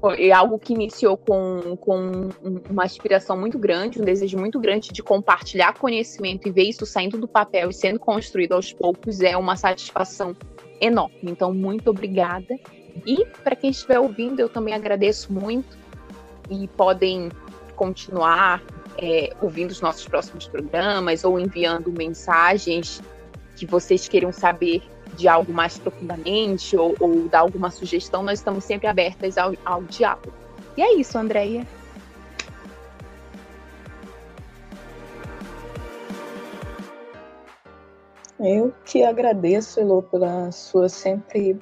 foi algo que iniciou com, com uma aspiração muito grande, um desejo muito grande de compartilhar conhecimento e ver isso saindo do papel e sendo construído aos poucos é uma satisfação enorme. Então, muito obrigada. E para quem estiver ouvindo, eu também agradeço muito e podem continuar é, ouvindo os nossos próximos programas ou enviando mensagens que vocês queiram saber de algo mais profundamente ou, ou dar alguma sugestão, nós estamos sempre abertas ao, ao diálogo. E é isso, Andréia. Eu que agradeço, Elô, pela sua sempre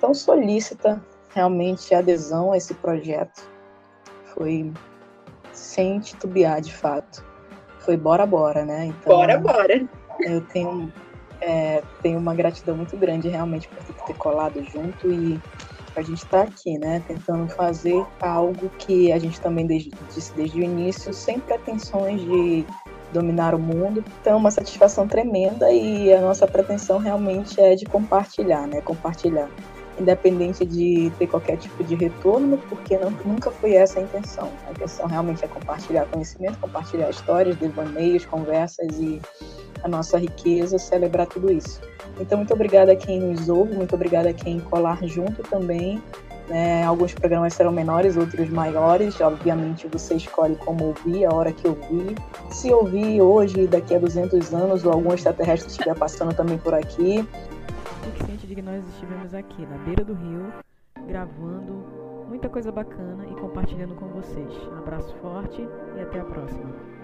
tão solícita realmente adesão a esse projeto. Foi sem titubear de fato. Foi bora, bora, né? Então, bora, bora. Eu tenho, é, tenho uma gratidão muito grande realmente por ter colado junto e a gente estar tá aqui, né? Tentando fazer algo que a gente também desde, disse desde o início, sem pretensões de dominar o mundo. Então, uma satisfação tremenda e a nossa pretensão realmente é de compartilhar, né? Compartilhar independente de ter qualquer tipo de retorno, porque não, nunca foi essa a intenção. A intenção realmente é compartilhar conhecimento, compartilhar histórias, devaneios, conversas e a nossa riqueza, celebrar tudo isso. Então, muito obrigada a quem nos ouve, muito obrigada a quem colar junto também. Né? Alguns programas serão menores, outros maiores. Obviamente, você escolhe como ouvir, a hora que ouvir. Se ouvir hoje, daqui a 200 anos, ou algum extraterrestre estiver passando também por aqui, que nós estivemos aqui na beira do rio, gravando muita coisa bacana e compartilhando com vocês. Um abraço forte e até a próxima.